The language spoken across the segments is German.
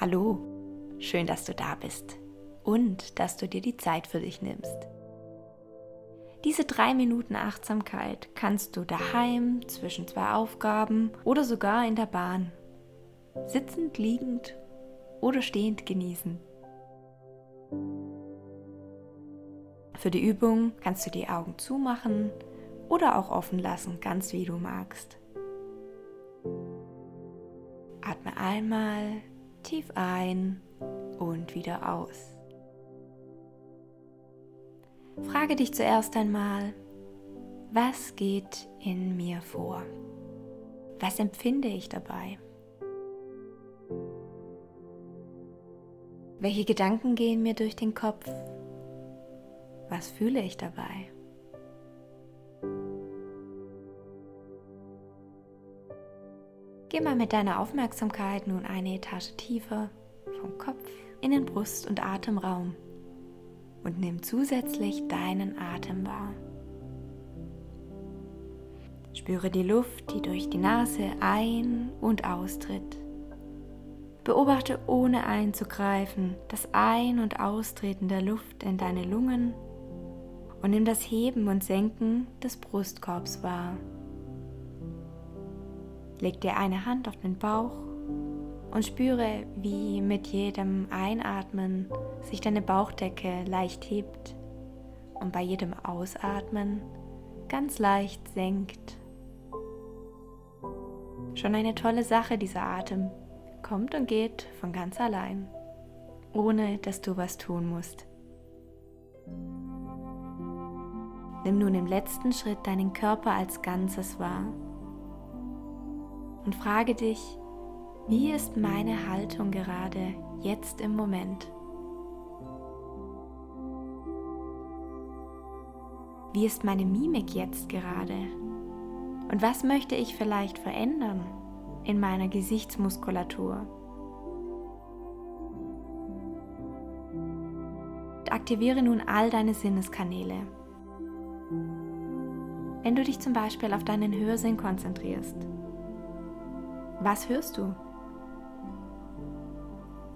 Hallo, schön, dass du da bist und dass du dir die Zeit für dich nimmst. Diese drei Minuten Achtsamkeit kannst du daheim, zwischen zwei Aufgaben oder sogar in der Bahn, sitzend, liegend oder stehend genießen. Für die Übung kannst du die Augen zumachen oder auch offen lassen, ganz wie du magst. Atme einmal tief ein und wieder aus. Frage dich zuerst einmal, was geht in mir vor? Was empfinde ich dabei? Welche Gedanken gehen mir durch den Kopf? Was fühle ich dabei? Geh mal mit deiner Aufmerksamkeit nun eine Etage tiefer vom Kopf in den Brust- und Atemraum und nimm zusätzlich deinen Atem wahr. Spüre die Luft, die durch die Nase ein- und austritt. Beobachte ohne einzugreifen das Ein- und Austreten der Luft in deine Lungen und nimm das Heben und Senken des Brustkorbs wahr. Leg dir eine Hand auf den Bauch und spüre, wie mit jedem Einatmen sich deine Bauchdecke leicht hebt und bei jedem Ausatmen ganz leicht senkt. Schon eine tolle Sache dieser Atem. Kommt und geht von ganz allein, ohne dass du was tun musst. Nimm nun im letzten Schritt deinen Körper als Ganzes wahr und frage dich, wie ist meine Haltung gerade jetzt im Moment? Wie ist meine Mimik jetzt gerade? Und was möchte ich vielleicht verändern in meiner Gesichtsmuskulatur? Aktiviere nun all deine Sinneskanäle. Wenn du dich zum Beispiel auf deinen Hörsinn konzentrierst, was hörst du?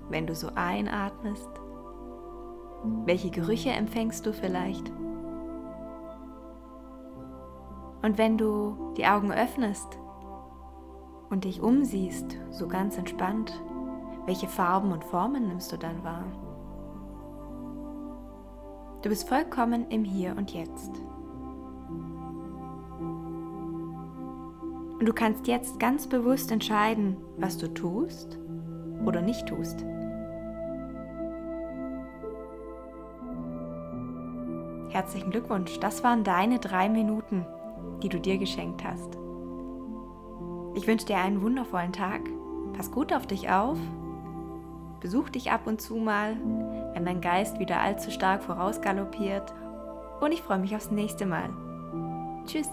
Wenn du so einatmest, welche Gerüche empfängst du vielleicht? Und wenn du die Augen öffnest und dich umsiehst, so ganz entspannt, welche Farben und Formen nimmst du dann wahr? Du bist vollkommen im Hier und Jetzt. Und du kannst jetzt ganz bewusst entscheiden, was du tust oder nicht tust. Herzlichen Glückwunsch, das waren deine drei Minuten, die du dir geschenkt hast. Ich wünsche dir einen wundervollen Tag. Pass gut auf dich auf. Besuch dich ab und zu mal, wenn dein Geist wieder allzu stark vorausgaloppiert. Und ich freue mich aufs nächste Mal. Tschüss.